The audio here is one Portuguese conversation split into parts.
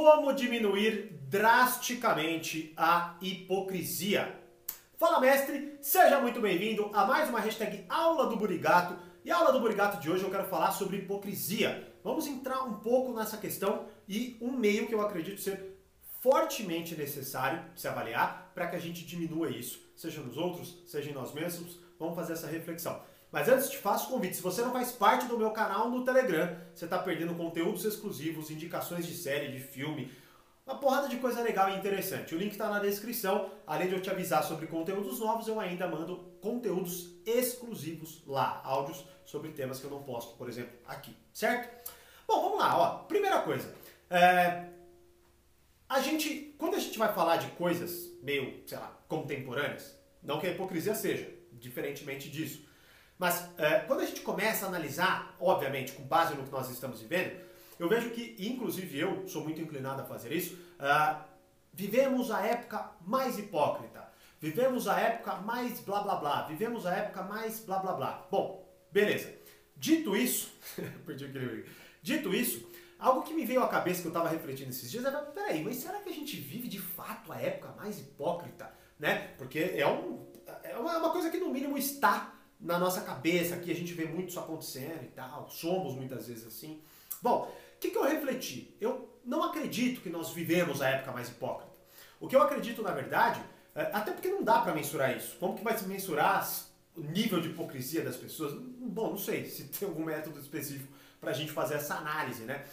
Como diminuir drasticamente a hipocrisia? Fala mestre, seja muito bem-vindo a mais uma hashtag Aula do Burigato. E a aula do Burigato de hoje eu quero falar sobre hipocrisia. Vamos entrar um pouco nessa questão e um meio que eu acredito ser fortemente necessário se avaliar para que a gente diminua isso, seja nos outros, seja em nós mesmos. Vamos fazer essa reflexão. Mas antes te faço o convite, se você não faz parte do meu canal no Telegram, você está perdendo conteúdos exclusivos, indicações de série, de filme, uma porrada de coisa legal e interessante. O link está na descrição. Além de eu te avisar sobre conteúdos novos, eu ainda mando conteúdos exclusivos lá, áudios sobre temas que eu não posto, por exemplo, aqui, certo? Bom, vamos lá, ó. Primeira coisa, é... a gente, quando a gente vai falar de coisas meio, sei lá, contemporâneas, não que a hipocrisia seja, diferentemente disso, mas é, quando a gente começa a analisar, obviamente, com base no que nós estamos vivendo, eu vejo que, inclusive eu sou muito inclinado a fazer isso, uh, vivemos a época mais hipócrita, vivemos a época mais blá blá blá, vivemos a época mais blá blá blá. Bom, beleza. Dito isso, perdi o equilíbrio. Dito isso, algo que me veio à cabeça que eu estava refletindo esses dias é, peraí, mas será que a gente vive de fato a época mais hipócrita? Né? Porque é, um, é uma coisa que no mínimo está na nossa cabeça, aqui a gente vê muito isso acontecendo e tal, somos muitas vezes assim. Bom, o que, que eu refleti? Eu não acredito que nós vivemos a época mais hipócrita. O que eu acredito, na verdade, é, até porque não dá para mensurar isso. Como que vai se mensurar o nível de hipocrisia das pessoas? Bom, não sei se tem algum método específico para a gente fazer essa análise, né?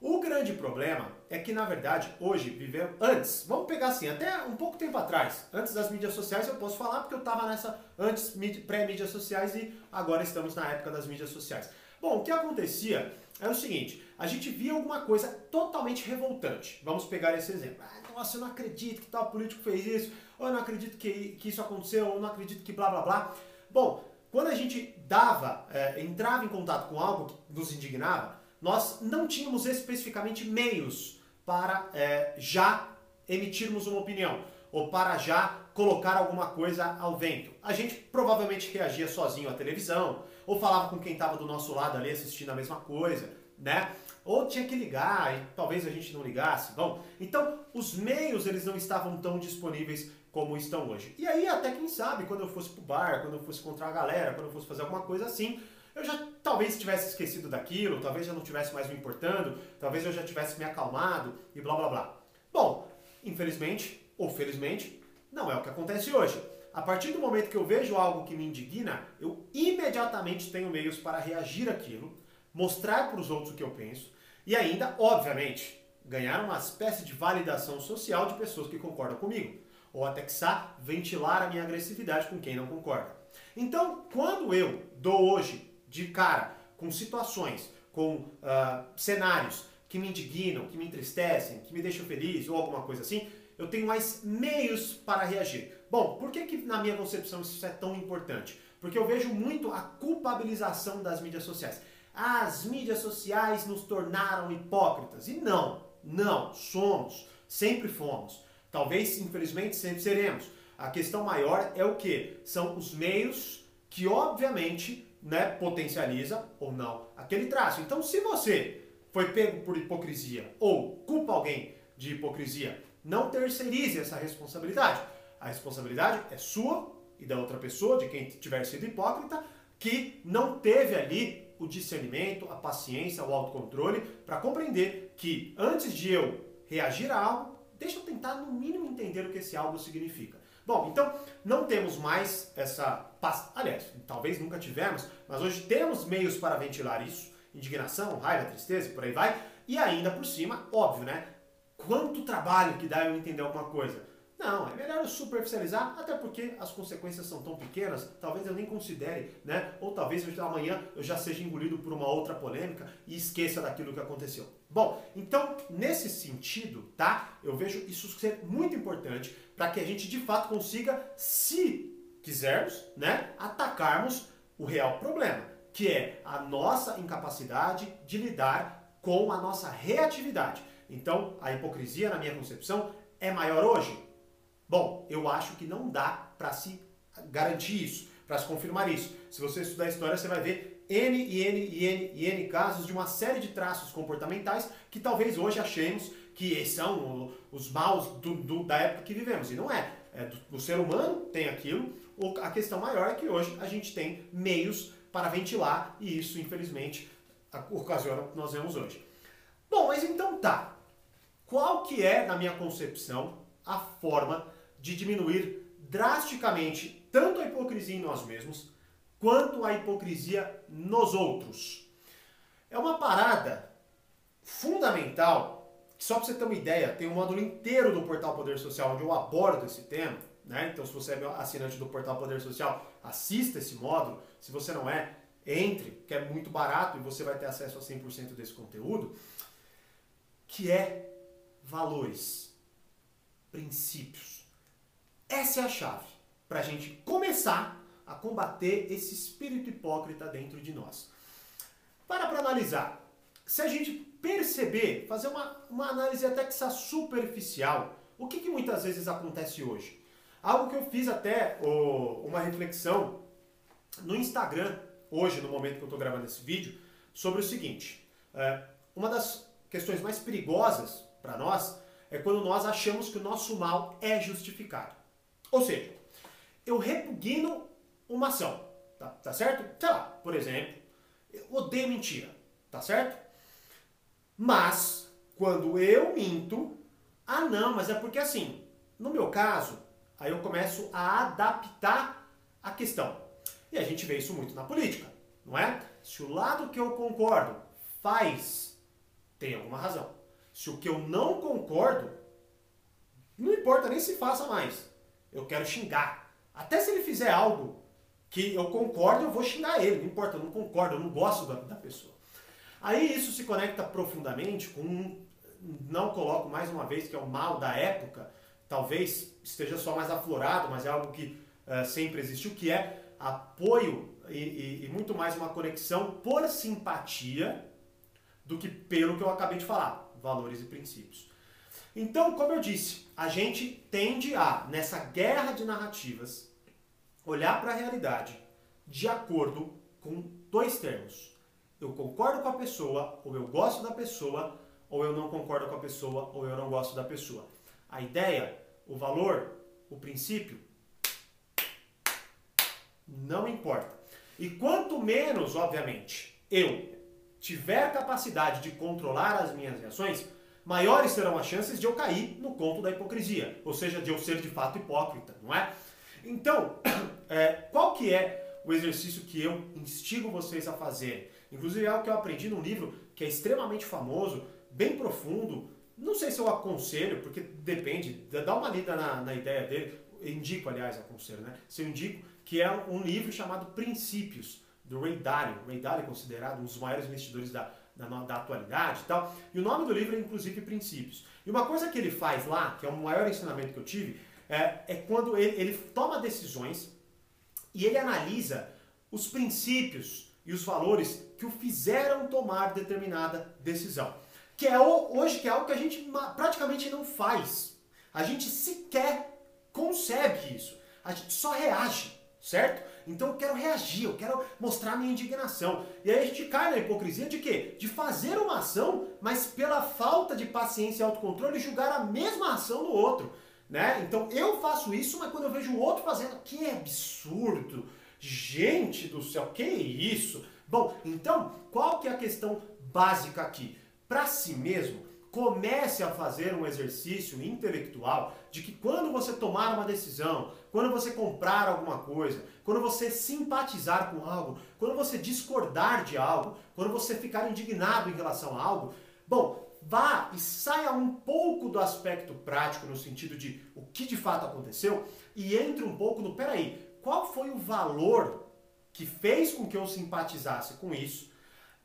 O grande problema é que, na verdade, hoje vivemos. Antes, vamos pegar assim, até um pouco tempo atrás, antes das mídias sociais, eu posso falar porque eu estava nessa antes pré-mídias sociais e agora estamos na época das mídias sociais. Bom, o que acontecia é o seguinte: a gente via alguma coisa totalmente revoltante. Vamos pegar esse exemplo. Ah, nossa, eu não acredito que tal político fez isso, ou eu não acredito que, que isso aconteceu, ou eu não acredito que blá blá blá. Bom, quando a gente dava, é, entrava em contato com algo que nos indignava, nós não tínhamos especificamente meios para é, já emitirmos uma opinião ou para já colocar alguma coisa ao vento. A gente provavelmente reagia sozinho à televisão ou falava com quem estava do nosso lado ali assistindo a mesma coisa, né? Ou tinha que ligar e talvez a gente não ligasse. Bom, então os meios eles não estavam tão disponíveis como estão hoje. E aí até quem sabe quando eu fosse pro bar, quando eu fosse encontrar a galera, quando eu fosse fazer alguma coisa assim, eu já talvez tivesse esquecido daquilo, talvez já não tivesse mais me importando, talvez eu já tivesse me acalmado e blá blá blá. Bom, infelizmente ou felizmente, não é o que acontece hoje. A partir do momento que eu vejo algo que me indigna, eu imediatamente tenho meios para reagir àquilo, mostrar para os outros o que eu penso e ainda, obviamente, ganhar uma espécie de validação social de pessoas que concordam comigo, ou até que ventilar a minha agressividade com quem não concorda. Então, quando eu dou hoje de cara com situações, com uh, cenários que me indignam, que me entristecem, que me deixam feliz ou alguma coisa assim, eu tenho mais meios para reagir. Bom, por que, que na minha concepção isso é tão importante? Porque eu vejo muito a culpabilização das mídias sociais. As mídias sociais nos tornaram hipócritas. E não, não, somos, sempre fomos. Talvez, infelizmente, sempre seremos. A questão maior é o que? São os meios que, obviamente, né, potencializa ou não aquele traço. Então, se você foi pego por hipocrisia ou culpa alguém de hipocrisia, não terceirize essa responsabilidade. A responsabilidade é sua e da outra pessoa, de quem tiver sido hipócrita, que não teve ali o discernimento, a paciência, o autocontrole para compreender que antes de eu reagir a algo, deixa eu tentar no mínimo entender o que esse algo significa. Bom, então não temos mais essa. Aliás, talvez nunca tivemos, mas hoje temos meios para ventilar isso: indignação, raiva, tristeza e por aí vai. E ainda por cima, óbvio, né? Quanto trabalho que dá eu entender alguma coisa. Não, é melhor eu superficializar, até porque as consequências são tão pequenas, talvez eu nem considere, né? Ou talvez eu, amanhã eu já seja engolido por uma outra polêmica e esqueça daquilo que aconteceu. Bom, então, nesse sentido, tá? Eu vejo isso ser muito importante para que a gente de fato consiga, se quisermos, né, atacarmos o real problema, que é a nossa incapacidade de lidar com a nossa reatividade. Então, a hipocrisia, na minha concepção, é maior hoje? Bom, eu acho que não dá para se garantir isso, para se confirmar isso. Se você estudar história, você vai ver N e N e N e N casos de uma série de traços comportamentais que talvez hoje achemos que são os maus do, do, da época que vivemos. E não é. é do, o ser humano tem aquilo. A questão maior é que hoje a gente tem meios para ventilar e isso, infelizmente, ocasiona o que nós vemos hoje. Bom, mas então tá. Qual que é, na minha concepção, a forma de diminuir drasticamente tanto a hipocrisia em nós mesmos quanto a hipocrisia nos outros? É uma parada fundamental que só para você ter uma ideia, tem um módulo inteiro do Portal Poder Social onde eu abordo esse tema. Né? Então, se você é assinante do Portal Poder Social, assista esse módulo. Se você não é, entre, que é muito barato e você vai ter acesso a 100% desse conteúdo, que é valores, princípios. Essa é a chave para a gente começar a combater esse espírito hipócrita dentro de nós. Para para analisar, se a gente perceber, fazer uma, uma análise até que está superficial, o que, que muitas vezes acontece hoje? Algo que eu fiz até uma reflexão no Instagram hoje, no momento que eu estou gravando esse vídeo, sobre o seguinte: é, uma das questões mais perigosas para nós é quando nós achamos que o nosso mal é justificado. Ou seja, eu repugno uma ação, tá, tá certo? Sei lá, por exemplo, eu odeio mentira, tá certo? Mas, quando eu minto, ah não, mas é porque assim, no meu caso, aí eu começo a adaptar a questão. E a gente vê isso muito na política, não é? Se o lado que eu concordo faz, tem alguma razão. Se o que eu não concordo, não importa nem se faça mais. Eu quero xingar. Até se ele fizer algo que eu concordo, eu vou xingar ele. Não importa, eu não concordo, eu não gosto da, da pessoa. Aí isso se conecta profundamente com, não coloco mais uma vez que é o mal da época, talvez esteja só mais aflorado, mas é algo que uh, sempre existiu, que é apoio e, e, e muito mais uma conexão por simpatia do que pelo que eu acabei de falar, valores e princípios. Então, como eu disse, a gente tende a, nessa guerra de narrativas, olhar para a realidade de acordo com dois termos. Eu concordo com a pessoa, ou eu gosto da pessoa, ou eu não concordo com a pessoa, ou eu não gosto da pessoa. A ideia, o valor, o princípio não importa. E quanto menos, obviamente, eu tiver capacidade de controlar as minhas reações, maiores serão as chances de eu cair no conto da hipocrisia, ou seja, de eu ser de fato hipócrita, não é? Então, é, qual que é o exercício que eu instigo vocês a fazer? Inclusive é algo que eu aprendi num livro que é extremamente famoso, bem profundo. Não sei se eu aconselho, porque depende, dá uma lida na, na ideia dele. Indico, aliás, aconselho, né? Se eu indico, que é um livro chamado Princípios, do Ray Dalio. Ray Dalio é considerado um dos maiores investidores da, da, da, atualidade e tal. E o nome do livro é inclusive Princípios. E uma coisa que ele faz lá, que é o maior ensinamento que eu tive, é, é quando ele, ele toma decisões e ele analisa os princípios e os valores que o fizeram tomar determinada decisão. Que é hoje que é algo que a gente praticamente não faz. A gente sequer concebe isso. A gente só reage certo? Então eu quero reagir, eu quero mostrar minha indignação. E aí a gente cai na hipocrisia de quê? De fazer uma ação, mas pela falta de paciência e autocontrole julgar a mesma ação do outro. Né? Então eu faço isso, mas quando eu vejo o outro fazendo, que absurdo! Gente do céu, que isso? Bom, então qual que é a questão básica aqui? Para si mesmo, comece a fazer um exercício intelectual de que quando você tomar uma decisão, quando você comprar alguma coisa, quando você simpatizar com algo, quando você discordar de algo, quando você ficar indignado em relação a algo, bom, vá e saia um pouco do aspecto prático no sentido de o que de fato aconteceu e entre um pouco no peraí, qual foi o valor que fez com que eu simpatizasse com isso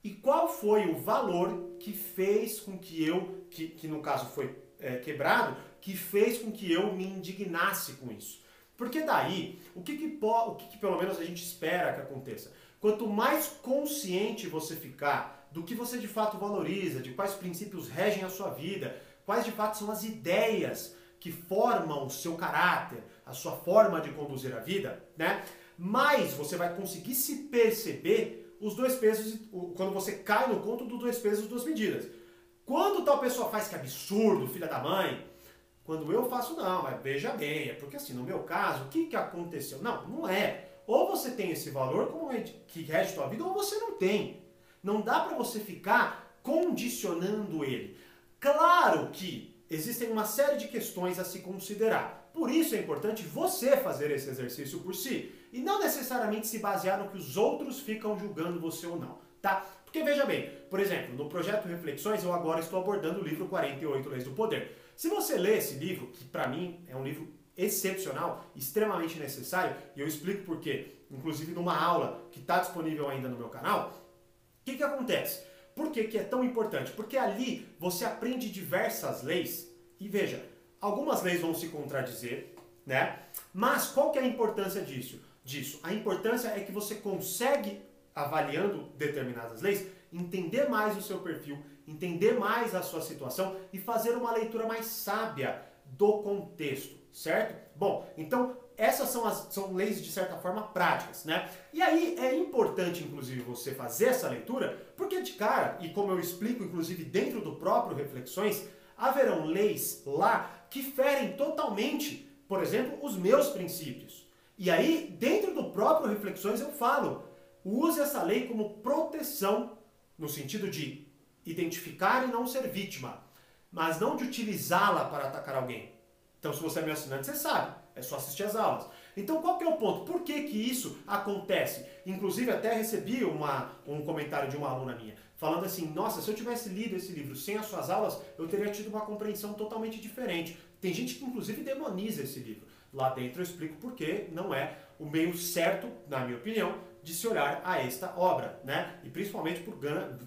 e qual foi o valor que fez com que eu, que, que no caso foi é, quebrado, que fez com que eu me indignasse com isso. Porque daí, o que, que, o que, que pelo menos a gente espera que aconteça? Quanto mais consciente você ficar do que você de fato valoriza, de quais princípios regem a sua vida, quais de fato são as ideias que formam o seu caráter, a sua forma de conduzir a vida, né? Mais você vai conseguir se perceber os dois pesos, quando você cai no conto dos dois pesos, duas medidas. Quando tal pessoa faz que absurdo, filha da mãe, quando eu faço, não, mas veja bem, é porque assim, no meu caso, o que, que aconteceu? Não, não é. Ou você tem esse valor como que rege a tua vida, ou você não tem. Não dá para você ficar condicionando ele. Claro que existem uma série de questões a se considerar. Por isso é importante você fazer esse exercício por si e não necessariamente se basear no que os outros ficam julgando você ou não, tá? Porque veja bem, por exemplo, no projeto Reflexões eu agora estou abordando o livro 48 Leis do Poder. Se você ler esse livro, que para mim é um livro excepcional, extremamente necessário, e eu explico por quê, inclusive numa aula que está disponível ainda no meu canal, o que, que acontece? Por que, que é tão importante? Porque ali você aprende diversas leis, e veja, algumas leis vão se contradizer, né? Mas qual que é a importância disso? disso? A importância é que você consegue, avaliando determinadas leis, entender mais o seu perfil, entender mais a sua situação e fazer uma leitura mais sábia do contexto, certo? Bom, então essas são, as, são leis de certa forma práticas, né? E aí é importante, inclusive, você fazer essa leitura, porque de cara, e como eu explico, inclusive, dentro do próprio Reflexões, haverão leis lá que ferem totalmente, por exemplo, os meus princípios. E aí, dentro do próprio Reflexões, eu falo, use essa lei como proteção, no sentido de identificar e não ser vítima, mas não de utilizá-la para atacar alguém. Então, se você é meu assinante, você sabe, é só assistir as aulas. Então, qual que é o ponto? Por que, que isso acontece? Inclusive, até recebi uma, um comentário de uma aluna minha, falando assim, nossa, se eu tivesse lido esse livro sem as suas aulas, eu teria tido uma compreensão totalmente diferente. Tem gente que, inclusive, demoniza esse livro. Lá dentro eu explico por que não é o meio certo, na minha opinião, de se olhar a esta obra, né? E principalmente por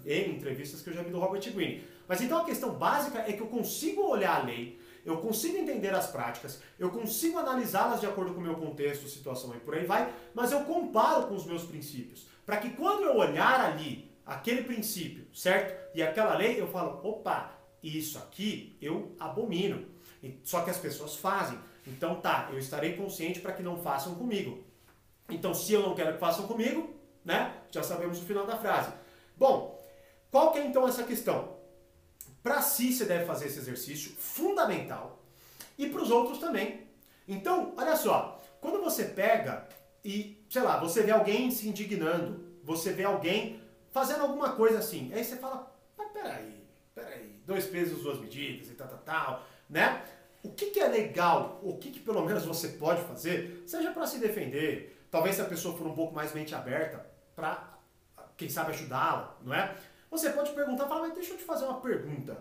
N entrevistas que eu já vi do Robert Greene. Mas então a questão básica é que eu consigo olhar a lei, eu consigo entender as práticas, eu consigo analisá-las de acordo com o meu contexto, situação e por aí vai, mas eu comparo com os meus princípios. Para que quando eu olhar ali aquele princípio, certo? E aquela lei, eu falo, opa, isso aqui eu abomino. Só que as pessoas fazem. Então tá, eu estarei consciente para que não façam comigo. Então, se eu não quero que façam comigo, né? Já sabemos o final da frase. Bom, qual que é então essa questão? Para si você deve fazer esse exercício fundamental e para os outros também. Então, olha só, quando você pega e, sei lá, você vê alguém se indignando, você vê alguém fazendo alguma coisa assim, aí você fala, mas peraí, peraí, dois pesos, duas medidas e tal, tal, tal, né? O que, que é legal, o que, que pelo menos você pode fazer, seja para se defender, Talvez se a pessoa for um pouco mais mente aberta para, quem sabe, ajudá-la, não é? Você pode perguntar, falar, mas deixa eu te fazer uma pergunta.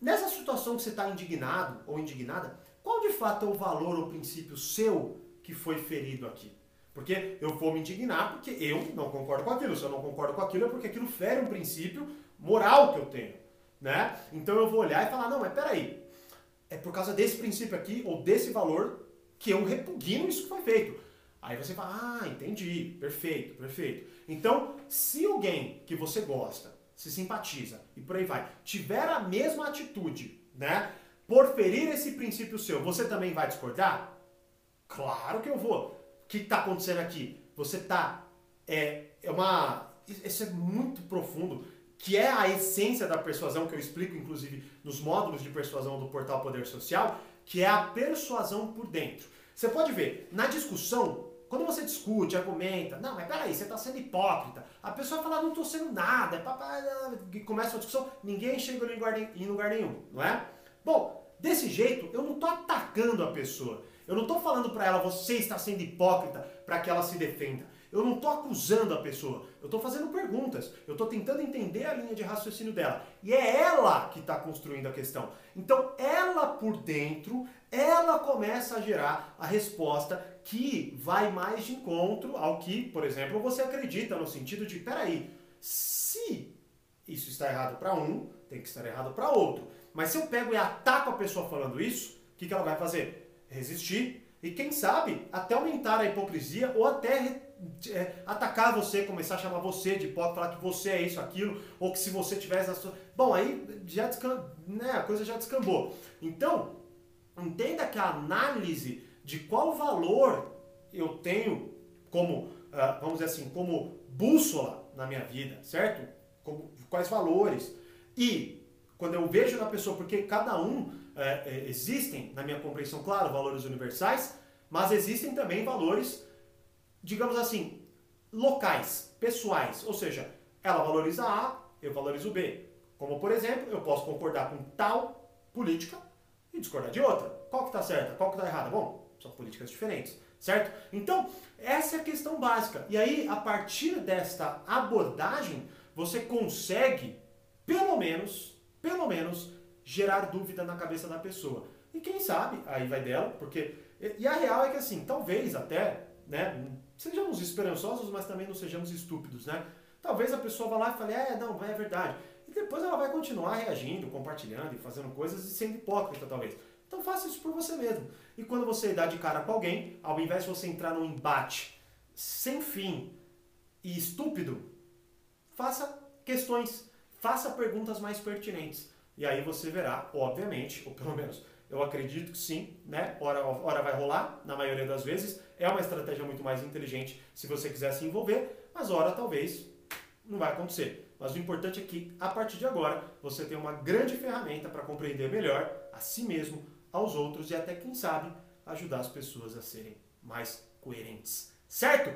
Nessa situação que você está indignado ou indignada, qual de fato é o valor ou princípio seu que foi ferido aqui? Porque eu vou me indignar porque eu não concordo com aquilo. Se eu não concordo com aquilo é porque aquilo fere um princípio moral que eu tenho. Né? Então eu vou olhar e falar, não, mas peraí, é por causa desse princípio aqui ou desse valor que eu repugno isso que foi feito. Aí você fala, ah, entendi, perfeito, perfeito. Então, se alguém que você gosta, se simpatiza e por aí vai, tiver a mesma atitude, né, por ferir esse princípio seu, você também vai discordar? Claro que eu vou. Que está acontecendo aqui? Você está é, é uma isso é muito profundo, que é a essência da persuasão que eu explico inclusive nos módulos de persuasão do portal Poder Social, que é a persuasão por dentro. Você pode ver, na discussão, quando você discute, argumenta, não, mas peraí, você está sendo hipócrita. A pessoa fala, não estou sendo nada, é começa uma discussão, ninguém chega em lugar nenhum, não é? Bom, desse jeito, eu não estou atacando a pessoa. Eu não estou falando para ela, você está sendo hipócrita para que ela se defenda. Eu não estou acusando a pessoa, eu estou fazendo perguntas, eu estou tentando entender a linha de raciocínio dela. E é ela que está construindo a questão. Então, ela por dentro, ela começa a gerar a resposta que vai mais de encontro ao que, por exemplo, você acredita, no sentido de, peraí, se isso está errado para um, tem que estar errado para outro. Mas se eu pego e ataco a pessoa falando isso, o que, que ela vai fazer? Resistir e, quem sabe, até aumentar a hipocrisia ou até é, atacar você, começar a chamar você de hipócrita, falar que você é isso, aquilo, ou que se você tivesse a sua. Bom, aí já descam... né, a coisa já descambou. Então, entenda que a análise de qual valor eu tenho como, uh, vamos dizer assim, como bússola na minha vida, certo? Como, quais valores. E quando eu vejo na pessoa, porque cada um é, existem, na minha compreensão, claro, valores universais, mas existem também valores, digamos assim, locais, pessoais. Ou seja, ela valoriza A, eu valorizo B. Como, por exemplo, eu posso concordar com tal política e discordar de outra. Qual que está certa? Qual que está errada? Bom, são políticas diferentes, certo? Então, essa é a questão básica. E aí, a partir desta abordagem, você consegue, pelo menos, pelo menos, gerar dúvida na cabeça da pessoa. E quem sabe, aí vai dela, porque. E a real é que assim, talvez até, né, sejamos esperançosos, mas também não sejamos estúpidos, né? Talvez a pessoa vá lá e fale, é, não, é verdade. E depois ela vai continuar reagindo, compartilhando e fazendo coisas e sendo hipócrita, talvez. Então faça isso por você mesmo. E quando você dá de cara com alguém, ao invés de você entrar num embate sem fim e estúpido, faça questões, faça perguntas mais pertinentes. E aí você verá, obviamente, ou pelo menos eu acredito que sim, né? Hora, hora vai rolar, na maioria das vezes. É uma estratégia muito mais inteligente se você quiser se envolver, mas hora talvez não vai acontecer. Mas o importante é que, a partir de agora, você tem uma grande ferramenta para compreender melhor a si mesmo, aos outros e até, quem sabe, ajudar as pessoas a serem mais coerentes. Certo?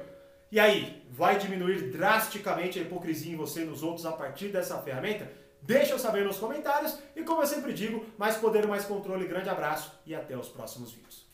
E aí, vai diminuir drasticamente a hipocrisia em você e nos outros a partir dessa ferramenta? Deixa eu saber nos comentários e como eu sempre digo, mais poder, mais controle, grande abraço e até os próximos vídeos.